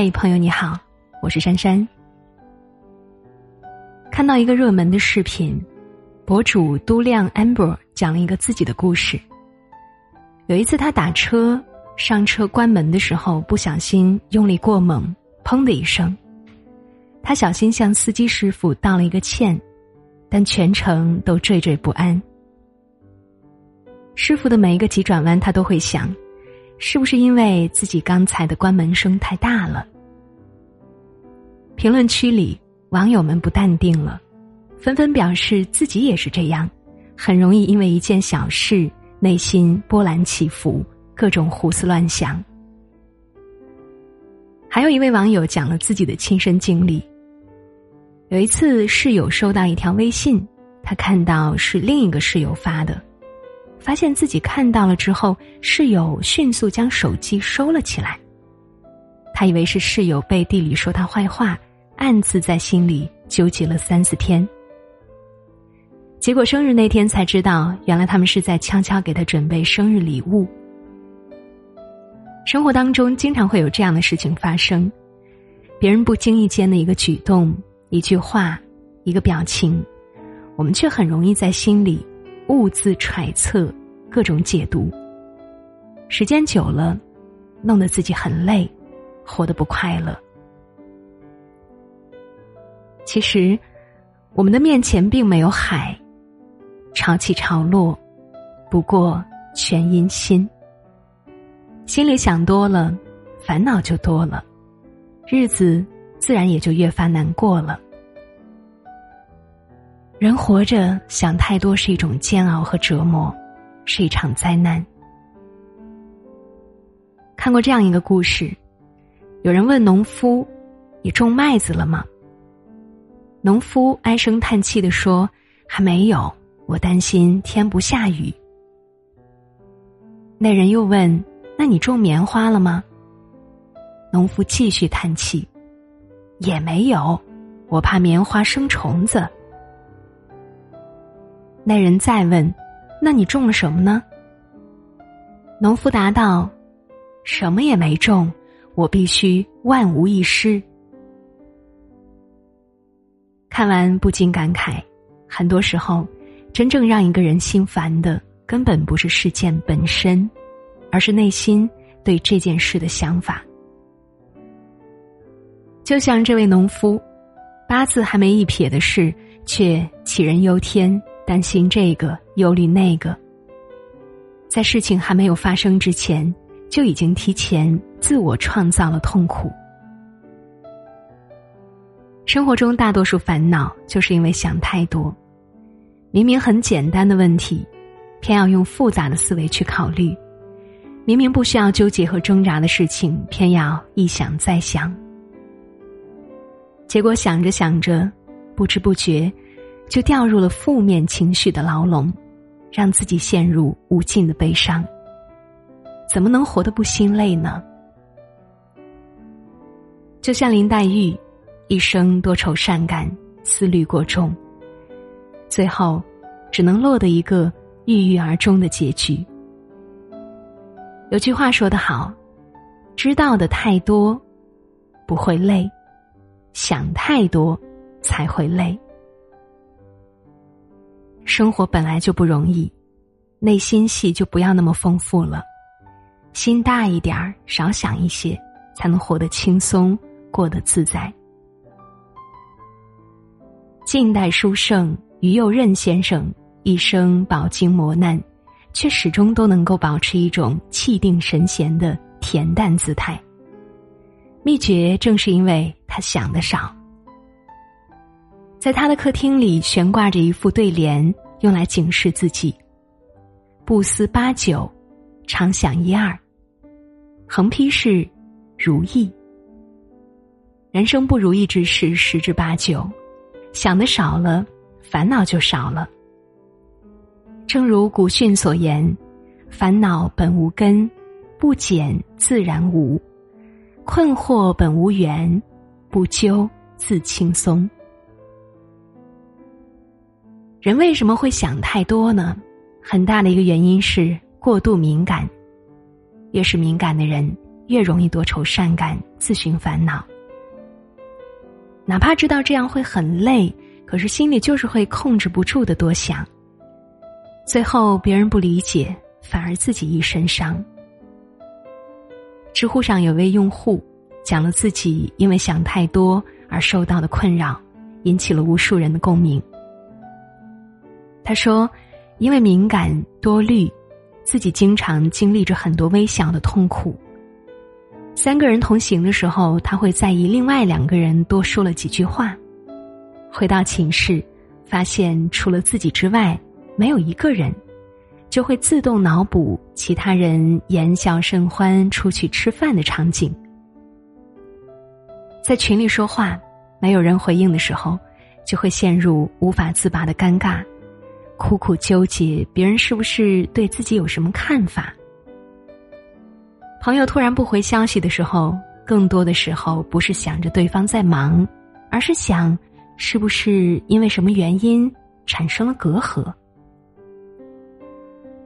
嘿，朋友你好，我是珊珊。看到一个热门的视频，博主都亮 amber 讲了一个自己的故事。有一次他打车上车关门的时候，不小心用力过猛，砰的一声。他小心向司机师傅道了一个歉，但全程都惴惴不安。师傅的每一个急转弯，他都会想。是不是因为自己刚才的关门声太大了？评论区里网友们不淡定了，纷纷表示自己也是这样，很容易因为一件小事内心波澜起伏，各种胡思乱想。还有一位网友讲了自己的亲身经历：有一次室友收到一条微信，他看到是另一个室友发的。发现自己看到了之后，室友迅速将手机收了起来。他以为是室友背地里说他坏话，暗自在心里纠结了三四天。结果生日那天才知道，原来他们是在悄悄给他准备生日礼物。生活当中经常会有这样的事情发生，别人不经意间的一个举动、一句话、一个表情，我们却很容易在心里。兀自揣测，各种解读。时间久了，弄得自己很累，活得不快乐。其实，我们的面前并没有海，潮起潮落，不过全因心。心里想多了，烦恼就多了，日子自然也就越发难过了。人活着想太多是一种煎熬和折磨，是一场灾难。看过这样一个故事，有人问农夫：“你种麦子了吗？”农夫唉声叹气的说：“还没有，我担心天不下雨。”那人又问：“那你种棉花了吗？”农夫继续叹气：“也没有，我怕棉花生虫子。”那人再问：“那你种了什么呢？”农夫答道：“什么也没种，我必须万无一失。”看完不禁感慨：很多时候，真正让一个人心烦的，根本不是事件本身，而是内心对这件事的想法。就像这位农夫，八字还没一撇的事，却杞人忧天。担心这个，忧虑那个，在事情还没有发生之前，就已经提前自我创造了痛苦。生活中大多数烦恼，就是因为想太多。明明很简单的问题，偏要用复杂的思维去考虑；明明不需要纠结和挣扎的事情，偏要一想再想。结果想着想着，不知不觉。就掉入了负面情绪的牢笼，让自己陷入无尽的悲伤。怎么能活得不心累呢？就像林黛玉，一生多愁善感，思虑过重，最后只能落得一个郁郁而终的结局。有句话说得好：“知道的太多，不会累；想太多，才会累。”生活本来就不容易，内心戏就不要那么丰富了，心大一点儿，少想一些，才能活得轻松，过得自在。近代书圣于右任先生一生饱经磨难，却始终都能够保持一种气定神闲的恬淡姿态。秘诀正是因为他想的少。在他的客厅里悬挂着一副对联，用来警示自己：不思八九，常想一二。横批是“如意”。人生不如意之事十之八九，想的少了，烦恼就少了。正如古训所言：“烦恼本无根，不减自然无；困惑本无缘，不究自轻松。”人为什么会想太多呢？很大的一个原因是过度敏感。越是敏感的人，越容易多愁善感、自寻烦恼。哪怕知道这样会很累，可是心里就是会控制不住的多想。最后别人不理解，反而自己一身伤。知乎上有位用户讲了自己因为想太多而受到的困扰，引起了无数人的共鸣。他说：“因为敏感多虑，自己经常经历着很多微小的痛苦。三个人同行的时候，他会在意另外两个人多说了几句话。回到寝室，发现除了自己之外没有一个人。”就会自动脑补其他人言笑甚欢出去吃饭的场景，在群里说话，没有人回应的时候，就会陷入无法自拔的尴尬，苦苦纠结别人是不是对自己有什么看法。朋友突然不回消息的时候，更多的时候不是想着对方在忙，而是想是不是因为什么原因产生了隔阂。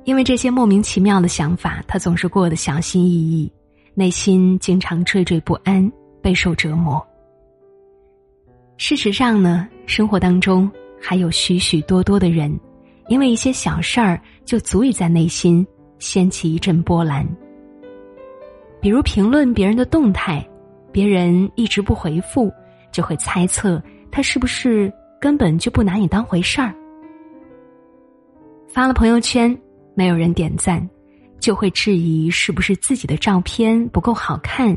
因为这些莫名其妙的想法，他总是过得小心翼翼，内心经常惴惴不安，备受折磨。事实上呢，生活当中还有许许多多的人，因为一些小事儿就足以在内心掀起一阵波澜。比如评论别人的动态，别人一直不回复，就会猜测他是不是根本就不拿你当回事儿。发了朋友圈。没有人点赞，就会质疑是不是自己的照片不够好看，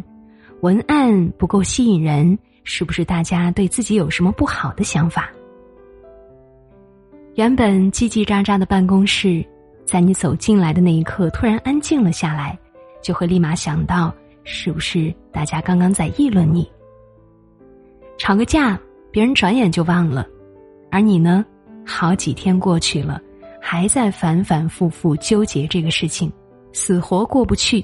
文案不够吸引人，是不是大家对自己有什么不好的想法？原本叽叽喳喳的办公室，在你走进来的那一刻突然安静了下来，就会立马想到是不是大家刚刚在议论你？吵个架，别人转眼就忘了，而你呢，好几天过去了。还在反反复复纠结这个事情，死活过不去。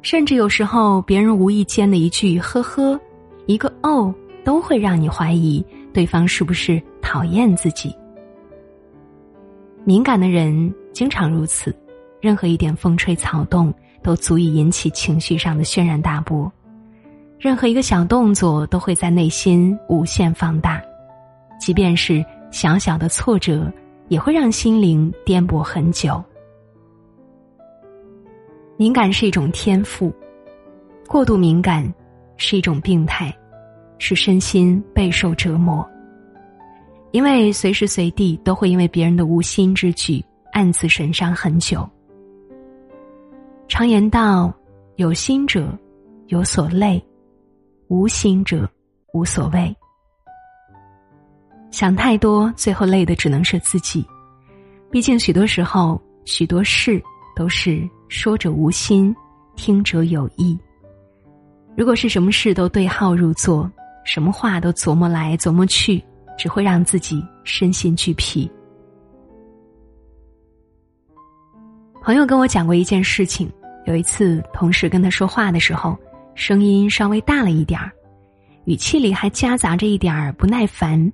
甚至有时候，别人无意间的一句“呵呵”，一个“哦”，都会让你怀疑对方是不是讨厌自己。敏感的人经常如此，任何一点风吹草动都足以引起情绪上的轩然大波，任何一个小动作都会在内心无限放大，即便是小小的挫折。也会让心灵颠簸很久。敏感是一种天赋，过度敏感是一种病态，是身心备受折磨。因为随时随地都会因为别人的无心之举暗自神伤很久。常言道：“有心者有所累，无心者无所谓。”想太多，最后累的只能是自己。毕竟，许多时候，许多事都是说者无心，听者有意。如果是什么事都对号入座，什么话都琢磨来琢磨去，只会让自己身心俱疲。朋友跟我讲过一件事情：有一次，同事跟他说话的时候，声音稍微大了一点儿，语气里还夹杂着一点儿不耐烦。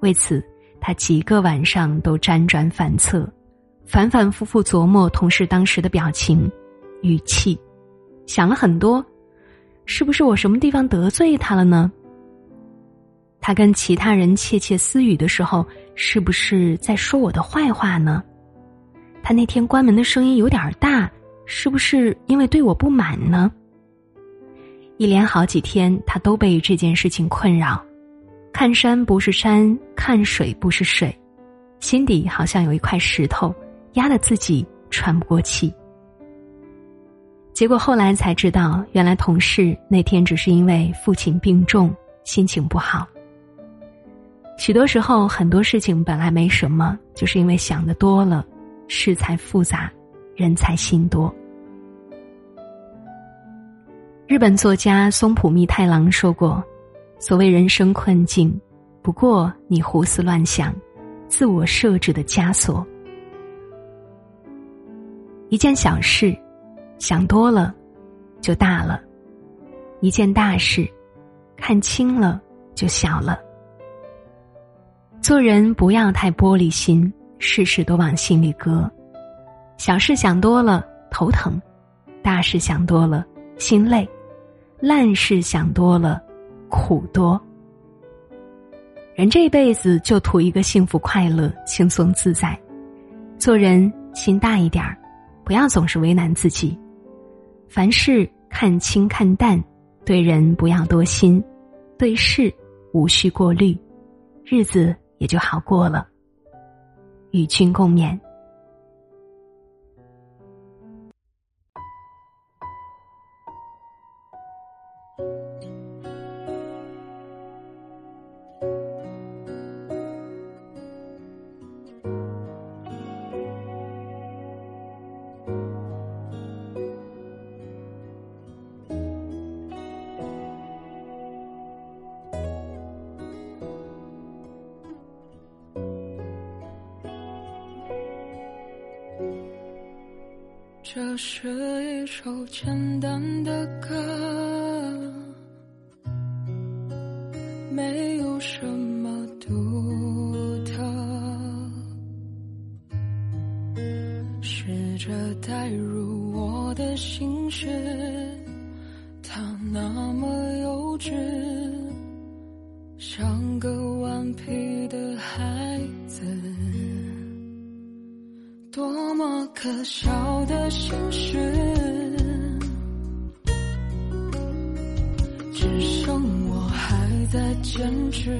为此，他几个晚上都辗转反侧，反反复复琢磨同事当时的表情、语气，想了很多，是不是我什么地方得罪他了呢？他跟其他人窃窃私语的时候，是不是在说我的坏话呢？他那天关门的声音有点大，是不是因为对我不满呢？一连好几天，他都被这件事情困扰。看山不是山，看水不是水，心底好像有一块石头压得自己喘不过气。结果后来才知道，原来同事那天只是因为父亲病重，心情不好。许多时候，很多事情本来没什么，就是因为想的多了，事才复杂，人才心多。日本作家松浦弥太郎说过。所谓人生困境，不过你胡思乱想、自我设置的枷锁。一件小事，想多了就大了；一件大事，看清了就小了。做人不要太玻璃心，事事都往心里搁。小事想多了头疼，大事想多了心累，烂事想多了苦多。人这一辈子就图一个幸福快乐、轻松自在，做人心大一点儿，不要总是为难自己，凡事看清看淡，对人不要多心，对事无需过虑，日子也就好过了。与君共勉。这是一首简单的歌，没有什么可笑的心事，只剩我还在坚持。